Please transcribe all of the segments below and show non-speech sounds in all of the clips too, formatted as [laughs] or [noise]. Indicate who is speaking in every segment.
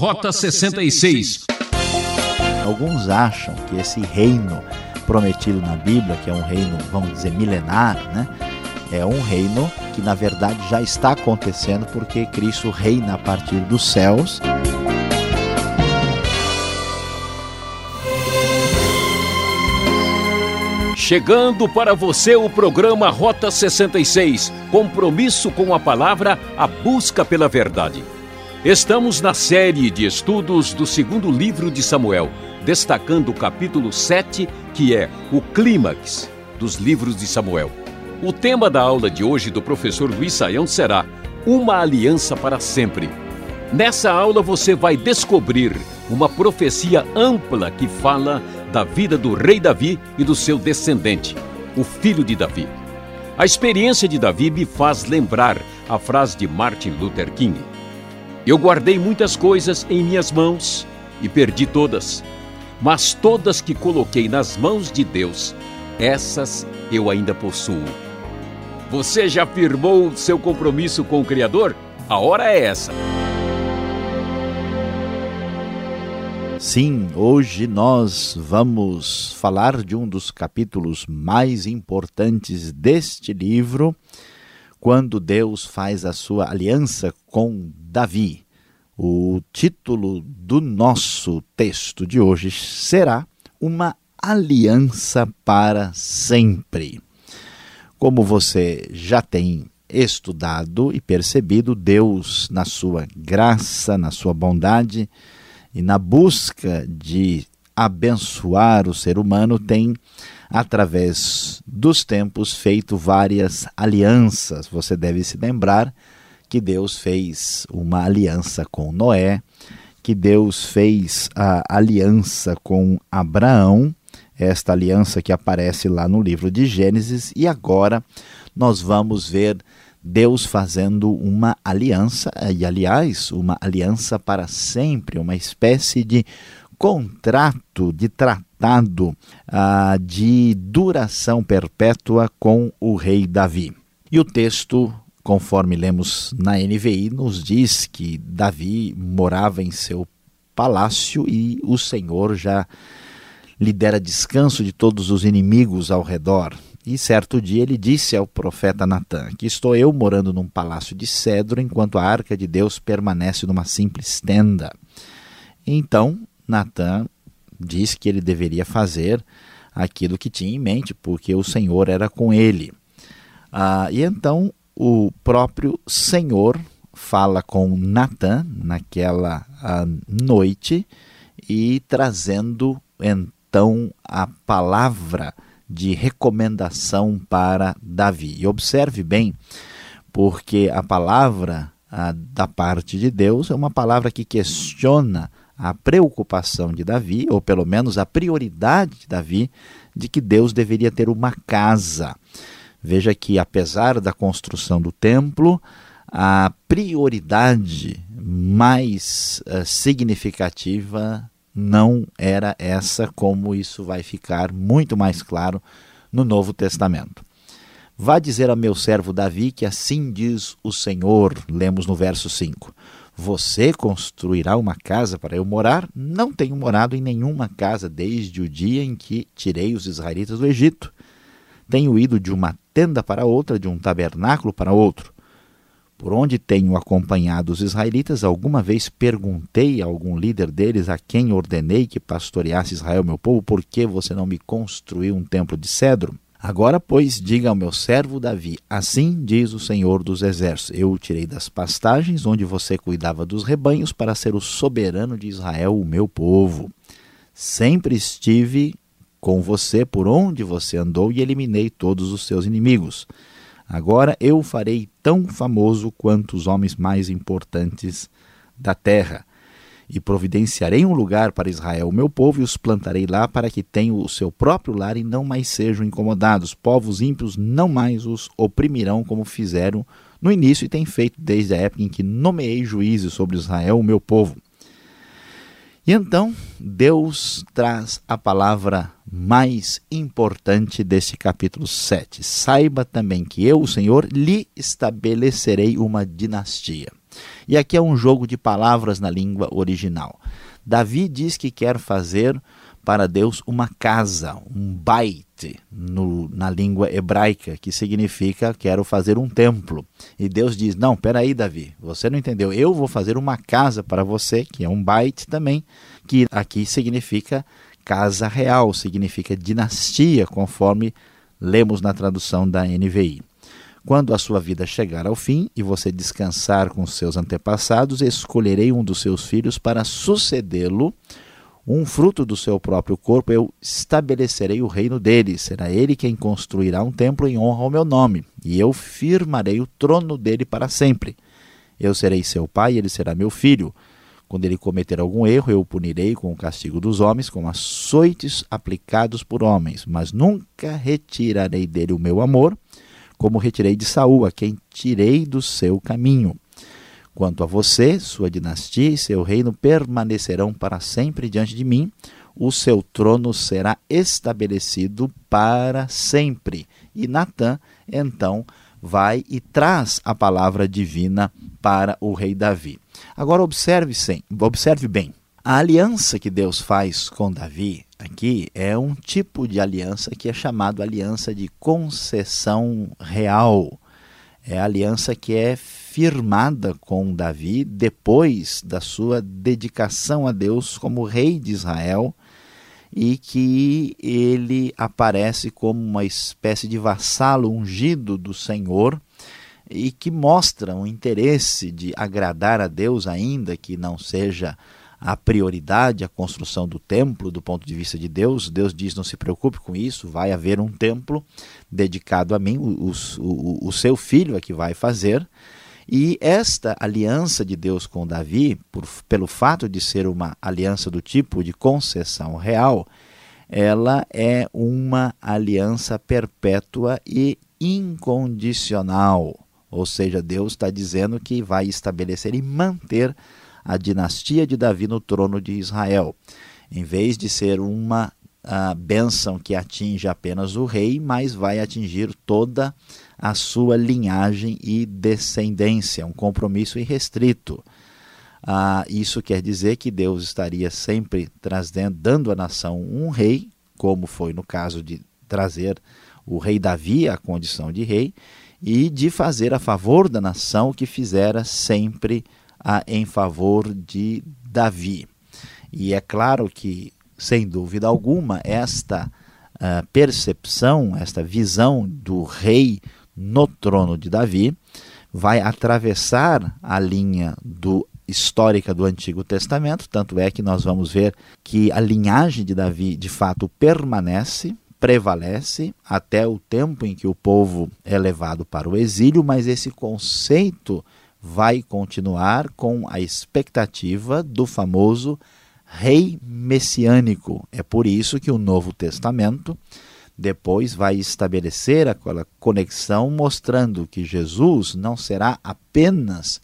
Speaker 1: Rota 66.
Speaker 2: Alguns acham que esse reino prometido na Bíblia, que é um reino, vamos dizer, milenar, né? É um reino que na verdade já está acontecendo porque Cristo reina a partir dos céus.
Speaker 1: Chegando para você o programa Rota 66, compromisso com a palavra, a busca pela verdade. Estamos na série de estudos do segundo livro de Samuel, destacando o capítulo 7, que é o clímax dos livros de Samuel. O tema da aula de hoje do professor Luiz Saião será Uma Aliança para Sempre. Nessa aula você vai descobrir uma profecia ampla que fala da vida do rei Davi e do seu descendente, o filho de Davi. A experiência de Davi me faz lembrar a frase de Martin Luther King: Eu guardei muitas coisas em minhas mãos e perdi todas, mas todas que coloquei nas mãos de Deus, essas eu ainda possuo. Você já firmou seu compromisso com o Criador? A hora é essa.
Speaker 2: Sim, hoje nós vamos falar de um dos capítulos mais importantes deste livro, quando Deus faz a sua aliança com Davi. O título do nosso texto de hoje será Uma Aliança para Sempre. Como você já tem estudado e percebido, Deus, na sua graça, na sua bondade, e na busca de abençoar o ser humano, tem, através dos tempos, feito várias alianças. Você deve se lembrar que Deus fez uma aliança com Noé, que Deus fez a aliança com Abraão, esta aliança que aparece lá no livro de Gênesis, e agora nós vamos ver Deus fazendo uma aliança, e aliás, uma aliança para sempre, uma espécie de contrato, de tratado ah, de duração perpétua com o rei Davi. E o texto, conforme lemos na NVI, nos diz que Davi morava em seu palácio e o Senhor já lhe dera descanso de todos os inimigos ao redor. E certo dia ele disse ao profeta Natã: Que estou eu morando num palácio de cedro, enquanto a arca de Deus permanece numa simples tenda. Então Natã disse que ele deveria fazer aquilo que tinha em mente, porque o Senhor era com ele. Ah, e então o próprio Senhor fala com Natã naquela ah, noite e trazendo então a palavra de recomendação para Davi. E observe bem, porque a palavra a, da parte de Deus é uma palavra que questiona a preocupação de Davi, ou pelo menos a prioridade de Davi, de que Deus deveria ter uma casa. Veja que, apesar da construção do templo, a prioridade mais uh, significativa não era essa, como isso vai ficar muito mais claro no Novo Testamento. Vá dizer a meu servo Davi que assim diz o Senhor, lemos no verso 5. Você construirá uma casa para eu morar? Não tenho morado em nenhuma casa desde o dia em que tirei os israelitas do Egito. Tenho ido de uma tenda para outra, de um tabernáculo para outro. Por onde tenho acompanhado os israelitas, alguma vez perguntei a algum líder deles a quem ordenei que pastoreasse Israel, meu povo, por que você não me construiu um templo de cedro? Agora, pois, diga ao meu servo Davi: Assim diz o Senhor dos Exércitos: Eu o tirei das pastagens onde você cuidava dos rebanhos para ser o soberano de Israel, o meu povo. Sempre estive com você por onde você andou e eliminei todos os seus inimigos. Agora eu farei tão famoso quanto os homens mais importantes da terra. E providenciarei um lugar para Israel, o meu povo, e os plantarei lá para que tenham o seu próprio lar e não mais sejam incomodados. Povos ímpios não mais os oprimirão como fizeram no início e têm feito desde a época em que nomeei juízes sobre Israel, o meu povo. E então Deus traz a palavra mais importante deste capítulo 7. Saiba também que eu, o Senhor, lhe estabelecerei uma dinastia. E aqui é um jogo de palavras na língua original. Davi diz que quer fazer para Deus uma casa, um bait, no, na língua hebraica, que significa quero fazer um templo. E Deus diz: Não, peraí, Davi, você não entendeu. Eu vou fazer uma casa para você, que é um bait também, que aqui significa casa real, significa dinastia, conforme lemos na tradução da NVI. Quando a sua vida chegar ao fim e você descansar com seus antepassados, escolherei um dos seus filhos para sucedê-lo um fruto do seu próprio corpo, eu estabelecerei o reino dele. Será ele quem construirá um templo em honra ao meu nome, e eu firmarei o trono dele para sempre. Eu serei seu pai e ele será meu filho. Quando ele cometer algum erro, eu o punirei com o castigo dos homens, com açoites aplicados por homens, mas nunca retirarei dele o meu amor, como retirei de Saul, a quem tirei do seu caminho. Quanto a você, sua dinastia e seu reino permanecerão para sempre diante de mim. O seu trono será estabelecido para sempre. E Natã, então, vai e traz a palavra divina para o rei Davi. Agora observe, sim, observe bem. A aliança que Deus faz com Davi aqui é um tipo de aliança que é chamado aliança de concessão real. É a aliança que é firmada com Davi depois da sua dedicação a Deus como rei de Israel e que ele aparece como uma espécie de vassalo ungido do Senhor e que mostra um interesse de agradar a Deus, ainda que não seja a prioridade a construção do templo do ponto de vista de Deus. Deus diz: não se preocupe com isso, vai haver um templo dedicado a mim, o, o, o seu filho é que vai fazer. E esta aliança de Deus com Davi, por, pelo fato de ser uma aliança do tipo de concessão real, ela é uma aliança perpétua e incondicional. Ou seja, Deus está dizendo que vai estabelecer e manter a dinastia de Davi no trono de Israel. Em vez de ser uma a bênção que atinge apenas o rei, mas vai atingir toda a sua linhagem e descendência, um compromisso irrestrito. Ah, isso quer dizer que Deus estaria sempre trazendo, dando à nação um rei, como foi no caso de trazer o rei Davi à condição de rei, e de fazer a favor da nação o que fizera sempre ah, em favor de Davi. E é claro que sem dúvida alguma, esta uh, percepção, esta visão do rei no trono de Davi vai atravessar a linha do histórica do Antigo Testamento, tanto é que nós vamos ver que a linhagem de Davi de fato permanece, prevalece até o tempo em que o povo é levado para o exílio, mas esse conceito vai continuar com a expectativa do famoso rei messiânico. É por isso que o Novo Testamento depois vai estabelecer aquela conexão mostrando que Jesus não será apenas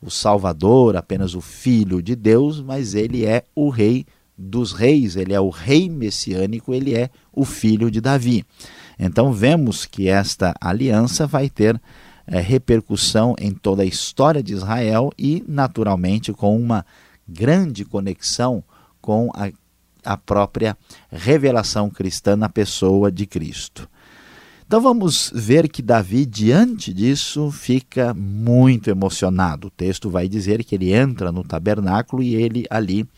Speaker 2: o Salvador, apenas o Filho de Deus, mas ele é o Rei dos Reis, ele é o Rei messiânico, ele é o Filho de Davi. Então vemos que esta aliança vai ter é, repercussão em toda a história de Israel e, naturalmente, com uma grande conexão com a, a própria revelação cristã na pessoa de Cristo. Então vamos ver que Davi, diante disso, fica muito emocionado. O texto vai dizer que ele entra no tabernáculo e ele ali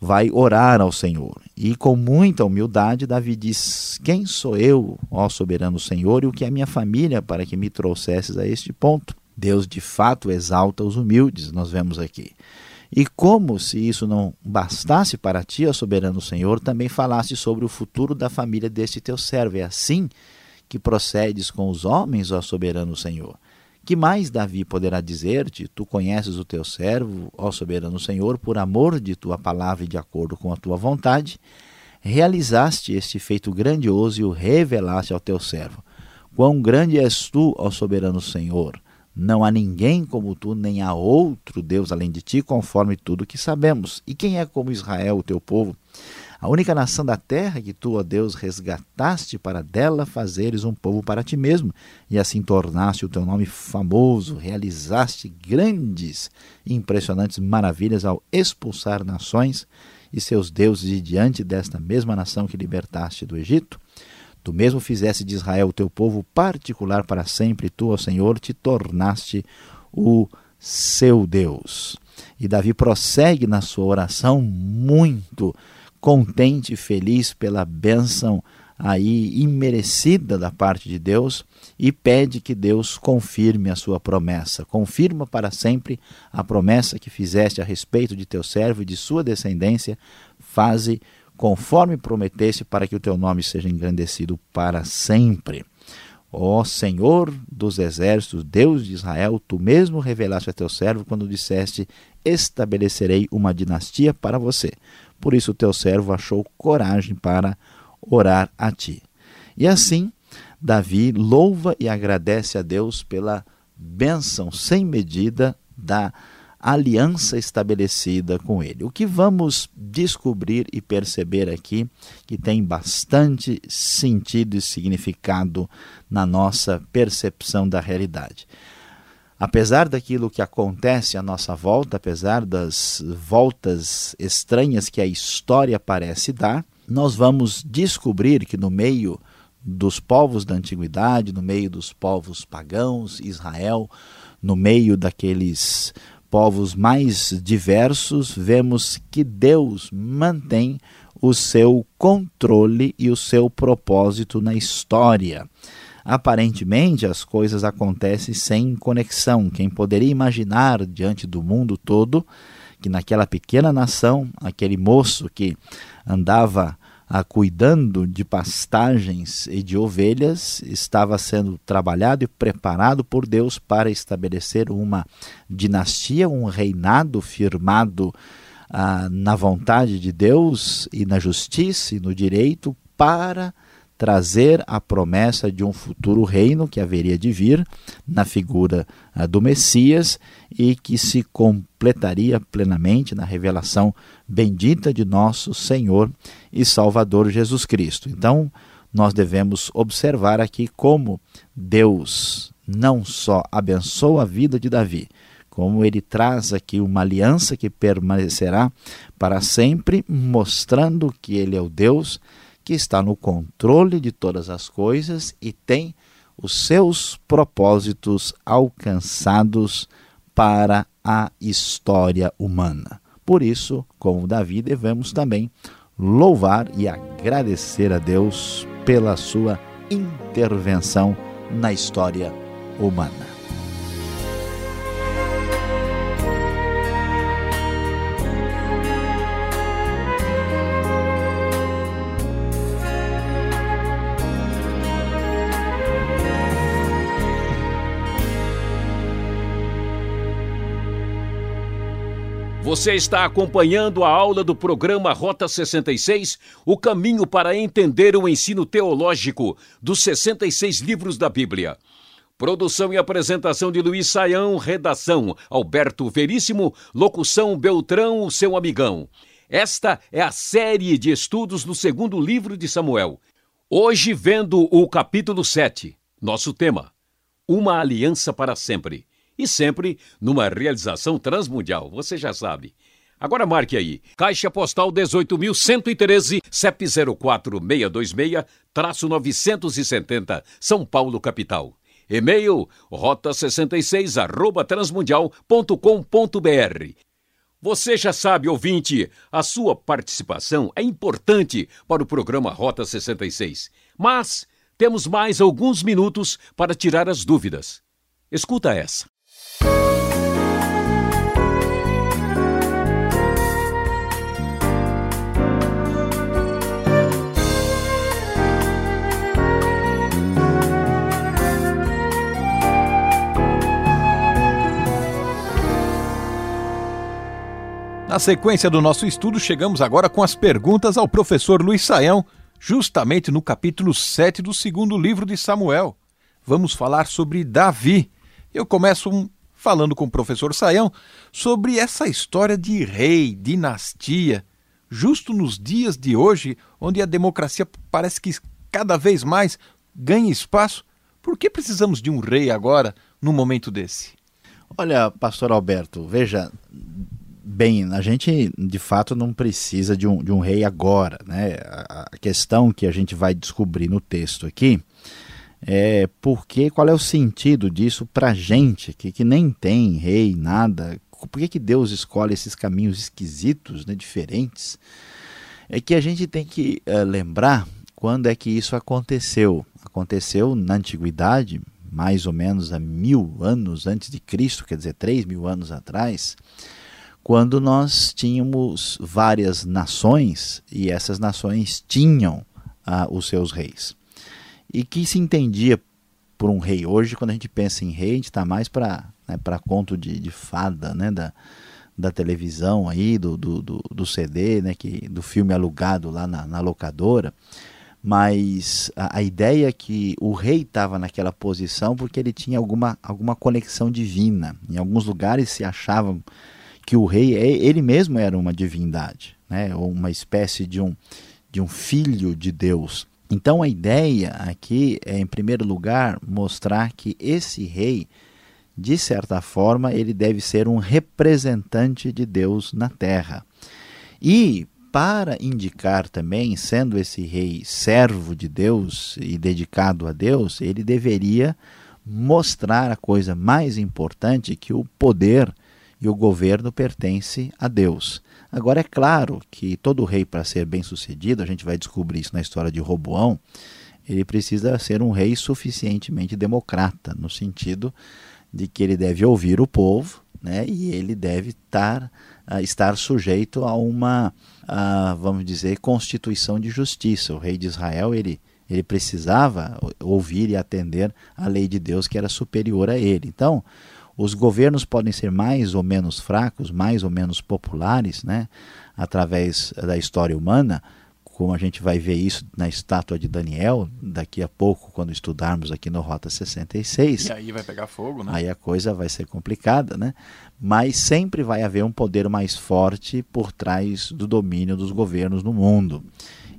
Speaker 2: vai orar ao Senhor. E com muita humildade, Davi diz: Quem sou eu, ó soberano Senhor, e o que é minha família para que me trouxesses a este ponto? Deus de fato exalta os humildes, nós vemos aqui. E como se isso não bastasse para ti, ó soberano Senhor, também falaste sobre o futuro da família deste teu servo. É assim que procedes com os homens, ó soberano Senhor. Que mais Davi poderá dizer-te? Tu conheces o teu servo, ó soberano Senhor, por amor de tua palavra e de acordo com a tua vontade, realizaste este feito grandioso e o revelaste ao teu servo. Quão grande és tu, ó soberano Senhor! Não há ninguém como tu, nem há outro Deus além de ti, conforme tudo que sabemos. E quem é como Israel, o teu povo, a única nação da terra que tu, ó Deus, resgataste para dela fazeres um povo para ti mesmo, e assim tornaste o teu nome famoso, realizaste grandes e impressionantes maravilhas ao expulsar nações e seus deuses de diante desta mesma nação que libertaste do Egito. Tu mesmo fizeste de Israel o teu povo particular para sempre, tu, ó Senhor, te tornaste o seu Deus. E Davi prossegue na sua oração muito contente e feliz pela bênção aí imerecida da parte de Deus e pede que Deus confirme a sua promessa. Confirma para sempre a promessa que fizeste a respeito de teu servo e de sua descendência. Faze conforme prometeste para que o teu nome seja engrandecido para sempre. Ó Senhor dos exércitos, Deus de Israel, tu mesmo revelaste a teu servo quando disseste: Estabelecerei uma dinastia para você. Por isso, teu servo achou coragem para orar a ti. E assim, Davi louva e agradece a Deus pela bênção sem medida da aliança estabelecida com ele. O que vamos descobrir e perceber aqui, que tem bastante sentido e significado na nossa percepção da realidade. Apesar daquilo que acontece à nossa volta, apesar das voltas estranhas que a história parece dar, nós vamos descobrir que no meio dos povos da antiguidade, no meio dos povos pagãos, Israel, no meio daqueles povos mais diversos, vemos que Deus mantém o seu controle e o seu propósito na história. Aparentemente, as coisas acontecem sem conexão. Quem poderia imaginar diante do mundo todo que naquela pequena nação, aquele moço que andava ah, cuidando de pastagens e de ovelhas, estava sendo trabalhado e preparado por Deus para estabelecer uma dinastia, um reinado firmado ah, na vontade de Deus e na justiça e no direito para trazer a promessa de um futuro reino que haveria de vir na figura uh, do Messias e que se completaria plenamente na revelação bendita de nosso Senhor e Salvador Jesus Cristo. Então, nós devemos observar aqui como Deus não só abençoa a vida de Davi, como ele traz aqui uma aliança que permanecerá para sempre, mostrando que ele é o Deus que está no controle de todas as coisas e tem os seus propósitos alcançados para a história humana. Por isso, como Davi, devemos também louvar e agradecer a Deus pela sua intervenção na história humana.
Speaker 1: Você está acompanhando a aula do programa Rota 66, o caminho para entender o ensino teológico dos 66 livros da Bíblia. Produção e apresentação de Luiz Saião, redação Alberto Veríssimo, locução Beltrão, o seu amigão. Esta é a série de estudos do segundo livro de Samuel. Hoje vendo o capítulo 7, nosso tema: Uma aliança para sempre e sempre numa realização transmundial, você já sabe. Agora marque aí, Caixa Postal 18.113, CEP 04626-970, São Paulo, capital. E-mail rota66 arroba transmundial.com.br. Você já sabe, ouvinte, a sua participação é importante para o programa Rota 66. Mas temos mais alguns minutos para tirar as dúvidas. Escuta essa.
Speaker 3: Na sequência do nosso estudo, chegamos agora com as perguntas ao professor Luiz Saião, justamente no capítulo 7 do segundo livro de Samuel. Vamos falar sobre Davi. Eu começo falando com o professor Saião sobre essa história de rei, dinastia. justo nos dias de hoje, onde a democracia parece que cada vez mais ganha espaço? Por que precisamos de um rei agora, num momento desse?
Speaker 2: Olha, pastor Alberto, veja, bem, a gente de fato não precisa de um, de um rei agora, né? A, a questão que a gente vai descobrir no texto aqui é porque qual é o sentido disso para gente que, que nem tem rei, nada. Por que, que Deus escolhe esses caminhos esquisitos, né, diferentes? É que a gente tem que uh, lembrar quando é que isso aconteceu. Aconteceu na antiguidade, mais ou menos há mil anos antes de Cristo, quer dizer, três mil anos atrás, quando nós tínhamos várias nações e essas nações tinham uh, os seus reis e que se entendia por um rei. Hoje, quando a gente pensa em rei, a gente está mais para né, conto de, de fada, né, da, da televisão aí, do, do, do, do, CD, né, que, do filme alugado lá na, na locadora. Mas a, a, ideia é que o rei estava naquela posição porque ele tinha alguma, alguma conexão divina. Em alguns lugares se achavam que o rei, é, ele mesmo era uma divindade, né, ou uma espécie de um, de um filho de Deus. Então a ideia aqui é, em primeiro lugar, mostrar que esse rei, de certa forma, ele deve ser um representante de Deus na terra. E para indicar também, sendo esse rei servo de Deus e dedicado a Deus, ele deveria mostrar a coisa mais importante que o poder e o governo pertence a Deus. Agora, é claro que todo rei, para ser bem sucedido, a gente vai descobrir isso na história de Roboão, ele precisa ser um rei suficientemente democrata, no sentido de que ele deve ouvir o povo né, e ele deve tar, uh, estar sujeito a uma, vamos dizer, constituição de justiça. O rei de Israel ele, ele precisava ouvir e atender a lei de Deus que era superior a ele. Então, os governos podem ser mais ou menos fracos, mais ou menos populares, né, através da história humana, como a gente vai ver isso na estátua de Daniel, daqui a pouco, quando estudarmos aqui no Rota 66.
Speaker 3: E aí vai pegar fogo, né?
Speaker 2: Aí a coisa vai ser complicada, né? Mas sempre vai haver um poder mais forte por trás do domínio dos governos no mundo.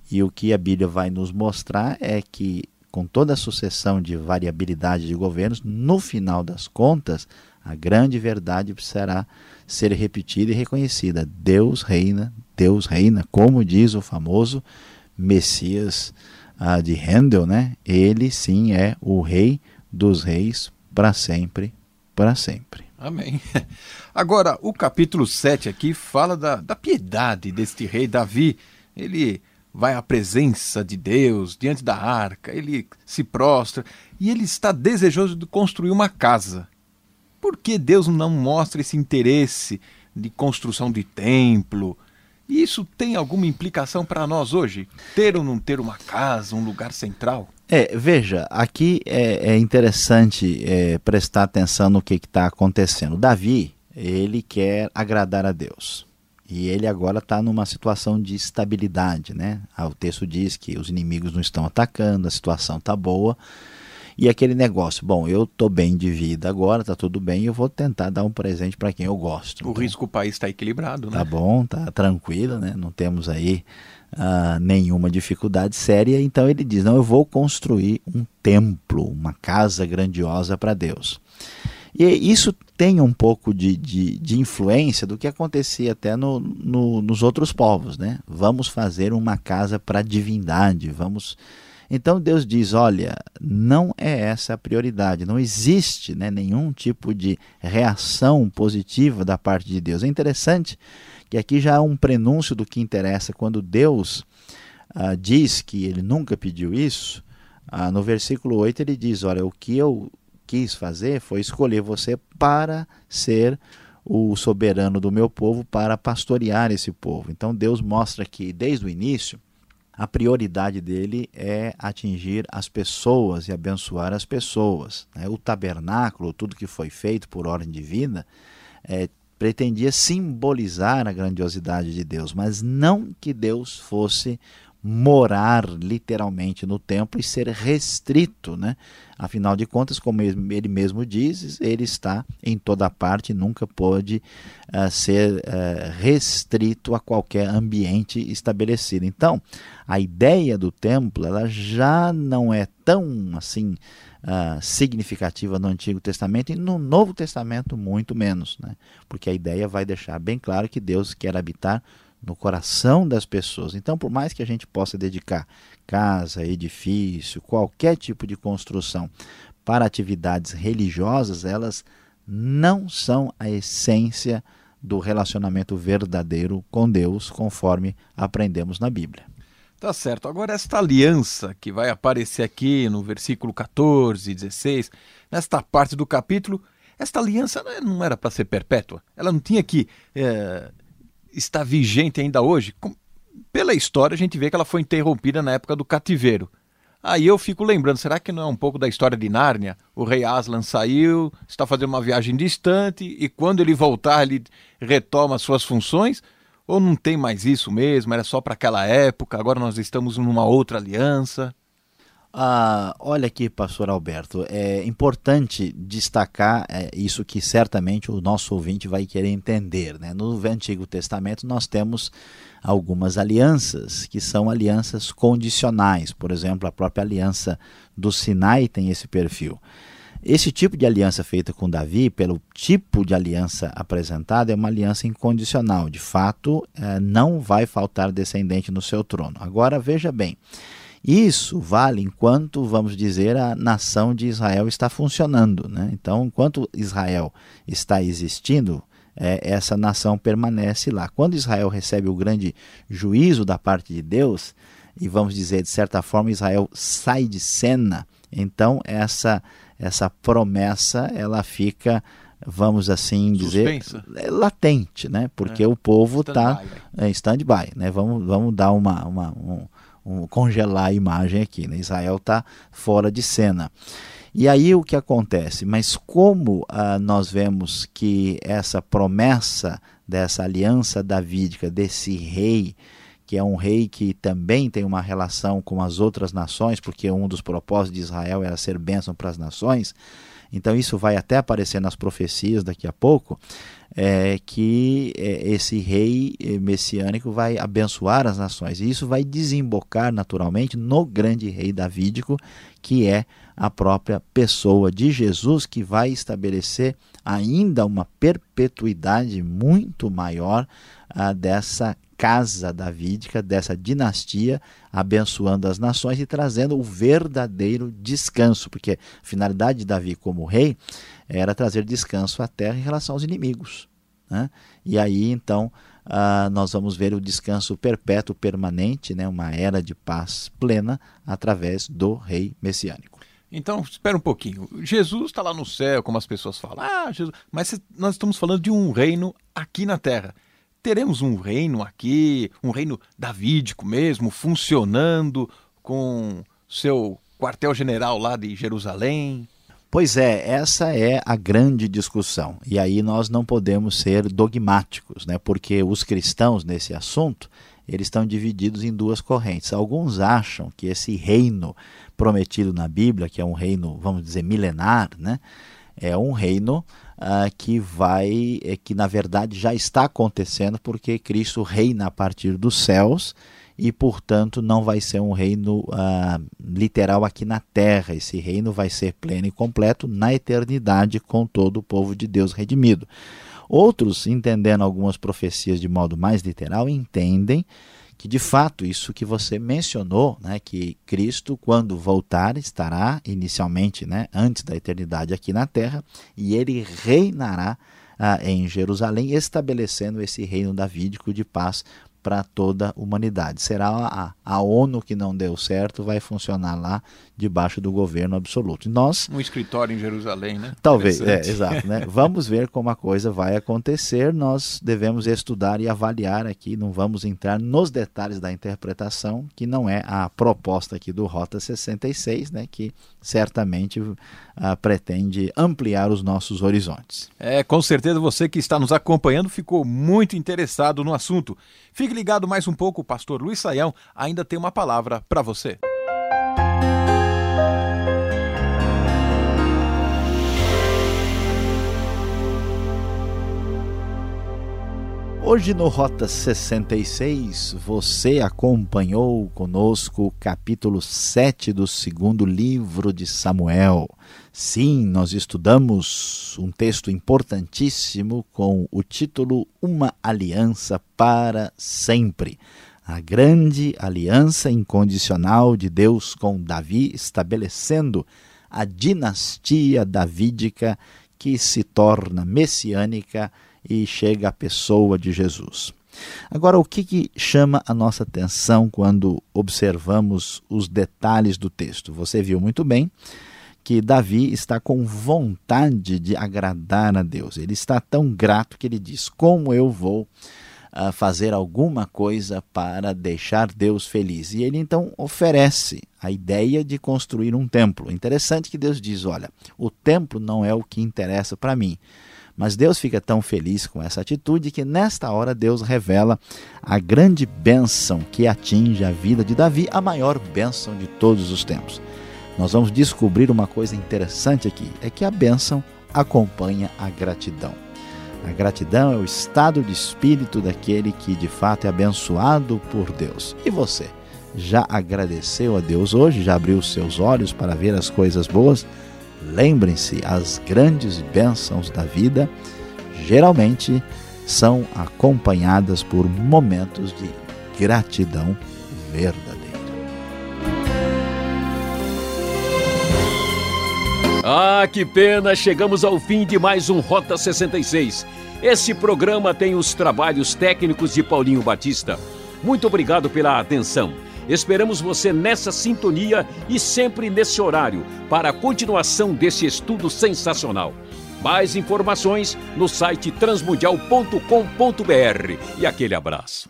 Speaker 2: E o que a Bíblia vai nos mostrar é que, com toda a sucessão de variabilidade de governos, no final das contas, a grande verdade precisará ser repetida e reconhecida. Deus reina, Deus reina, como diz o famoso Messias uh, de Handel, né? Ele sim é o rei dos reis para sempre, para sempre.
Speaker 3: Amém. [laughs] Agora, o capítulo 7 aqui fala da, da piedade deste rei Davi. Ele vai à presença de Deus, diante da arca, ele se prostra e ele está desejoso de construir uma casa. Por que Deus não mostra esse interesse de construção de templo? Isso tem alguma implicação para nós hoje? Ter ou não ter uma casa, um lugar central?
Speaker 2: É, veja, aqui é, é interessante é, prestar atenção no que está acontecendo. Davi, ele quer agradar a Deus. E ele agora está numa situação de estabilidade, né? Ah, o texto diz que os inimigos não estão atacando, a situação está boa. E aquele negócio, bom, eu estou bem de vida agora, está tudo bem, eu vou tentar dar um presente para quem eu gosto.
Speaker 3: O então, risco o país está equilibrado, né?
Speaker 2: Tá bom, tá tranquilo, né? Não temos aí uh, nenhuma dificuldade séria. Então ele diz: não, eu vou construir um templo, uma casa grandiosa para Deus. E isso tem um pouco de, de, de influência do que acontecia até no, no, nos outros povos, né? Vamos fazer uma casa para a divindade, vamos então Deus diz: olha, não é essa a prioridade, não existe né, nenhum tipo de reação positiva da parte de Deus. É interessante que aqui já há um prenúncio do que interessa quando Deus ah, diz que ele nunca pediu isso. Ah, no versículo 8 ele diz: Olha, o que eu quis fazer foi escolher você para ser o soberano do meu povo, para pastorear esse povo. Então Deus mostra que desde o início a prioridade dele é atingir as pessoas e abençoar as pessoas. Né? O tabernáculo, tudo que foi feito por ordem divina, é, pretendia simbolizar a grandiosidade de Deus, mas não que Deus fosse morar literalmente no templo e ser restrito, né? Afinal de contas, como ele mesmo diz, ele está em toda parte, nunca pode uh, ser uh, restrito a qualquer ambiente estabelecido. Então, a ideia do templo ela já não é tão assim uh, significativa no Antigo Testamento e no Novo Testamento muito menos, né? Porque a ideia vai deixar bem claro que Deus quer habitar no coração das pessoas. Então, por mais que a gente possa dedicar casa, edifício, qualquer tipo de construção para atividades religiosas, elas não são a essência do relacionamento verdadeiro com Deus, conforme aprendemos na Bíblia.
Speaker 3: Tá certo. Agora, esta aliança que vai aparecer aqui no versículo 14 e 16, nesta parte do capítulo, esta aliança não era para ser perpétua. Ela não tinha que é, está vigente ainda hoje, pela história a gente vê que ela foi interrompida na época do cativeiro. Aí eu fico lembrando, será que não é um pouco da história de Nárnia? O rei Aslan saiu, está fazendo uma viagem distante e quando ele voltar ele retoma suas funções? Ou não tem mais isso mesmo? Era só para aquela época, agora nós estamos numa outra aliança?
Speaker 2: Ah, olha aqui, pastor Alberto, é importante destacar é, isso que certamente o nosso ouvinte vai querer entender. Né? No Antigo Testamento nós temos algumas alianças que são alianças condicionais. Por exemplo, a própria aliança do Sinai tem esse perfil. Esse tipo de aliança feita com Davi, pelo tipo de aliança apresentada, é uma aliança incondicional. De fato, é, não vai faltar descendente no seu trono. Agora, veja bem. Isso vale enquanto, vamos dizer, a nação de Israel está funcionando. Né? Então, enquanto Israel está existindo, é, essa nação permanece lá. Quando Israel recebe o grande juízo da parte de Deus, e vamos dizer, de certa forma, Israel sai de cena, então essa, essa promessa ela fica vamos assim dizer é latente, né? Porque é. o povo está em stand-by, né? Vamos, vamos dar uma, uma um, congelar a imagem aqui. Né? Israel está fora de cena. E aí o que acontece? Mas como ah, nós vemos que essa promessa dessa aliança davídica, desse rei, que é um rei que também tem uma relação com as outras nações, porque um dos propósitos de Israel era ser bênção para as nações, então isso vai até aparecer nas profecias daqui a pouco, é, que é, esse rei é, messiânico vai abençoar as nações. E isso vai desembocar naturalmente no grande rei davídico, que é a própria pessoa de Jesus, que vai estabelecer ainda uma perpetuidade muito maior ah, dessa casa davídica, dessa dinastia, abençoando as nações e trazendo o verdadeiro descanso, porque a finalidade de Davi como rei era trazer descanso à terra em relação aos inimigos. Né? E aí então uh, nós vamos ver o descanso perpétuo, permanente, né? uma era de paz plena através do rei messiânico.
Speaker 3: Então, espera um pouquinho. Jesus está lá no céu, como as pessoas falam. Ah, Jesus. Mas nós estamos falando de um reino aqui na terra teremos um reino aqui, um reino davídico mesmo, funcionando com seu quartel-general lá de Jerusalém?
Speaker 2: Pois é, essa é a grande discussão. E aí nós não podemos ser dogmáticos, né? porque os cristãos nesse assunto eles estão divididos em duas correntes. Alguns acham que esse reino prometido na Bíblia, que é um reino, vamos dizer, milenar, né? é um reino uh, que vai, é, que na verdade já está acontecendo, porque Cristo reina a partir dos céus e, portanto, não vai ser um reino uh, literal aqui na terra. Esse reino vai ser pleno e completo na eternidade com todo o povo de Deus redimido. Outros, entendendo algumas profecias de modo mais literal, entendem que de fato isso que você mencionou, né, que Cristo quando voltar estará inicialmente, né, antes da eternidade aqui na terra, e ele reinará ah, em Jerusalém, estabelecendo esse reino davídico de paz para toda a humanidade. Será a, a ONU que não deu certo, vai funcionar lá debaixo do governo absoluto. E nós
Speaker 3: um escritório em Jerusalém, né?
Speaker 2: Talvez, é, exato, né? [laughs] Vamos ver como a coisa vai acontecer. Nós devemos estudar e avaliar aqui, não vamos entrar nos detalhes da interpretação, que não é a proposta aqui do Rota 66, né, que certamente uh, pretende ampliar os nossos horizontes.
Speaker 3: É, com certeza você que está nos acompanhando ficou muito interessado no assunto. Fique ligado mais um pouco, o pastor Luiz Saião ainda tem uma palavra para você.
Speaker 2: Hoje no Rota 66, você acompanhou conosco o capítulo 7 do segundo livro de Samuel. Sim, nós estudamos um texto importantíssimo com o título Uma Aliança para Sempre. A grande aliança incondicional de Deus com Davi, estabelecendo a dinastia davídica que se torna messiânica e chega à pessoa de Jesus. Agora, o que, que, chama a nossa atenção quando observamos os detalhes do texto? Você viu muito bem que Davi está com vontade de agradar a Deus. Ele está tão grato que ele diz: Como eu vou uh, fazer alguma coisa para deixar Deus feliz? E ele então oferece a ideia de construir um templo. Interessante que Deus diz: Olha, o templo não é o que interessa para mim. Mas Deus fica tão feliz com essa atitude que nesta hora Deus revela a grande bênção que atinge a vida de Davi, a maior bênção de todos os tempos. Nós vamos descobrir uma coisa interessante aqui: é que a bênção acompanha a gratidão. A gratidão é o estado de espírito daquele que de fato é abençoado por Deus. E você? Já agradeceu a Deus hoje? Já abriu seus olhos para ver as coisas boas? Lembrem-se, as grandes bênçãos da vida geralmente são acompanhadas por momentos de gratidão verdadeira.
Speaker 1: Ah, que pena! Chegamos ao fim de mais um Rota 66. Esse programa tem os trabalhos técnicos de Paulinho Batista. Muito obrigado pela atenção. Esperamos você nessa sintonia e sempre nesse horário para a continuação desse estudo sensacional. Mais informações no site transmundial.com.br e aquele abraço.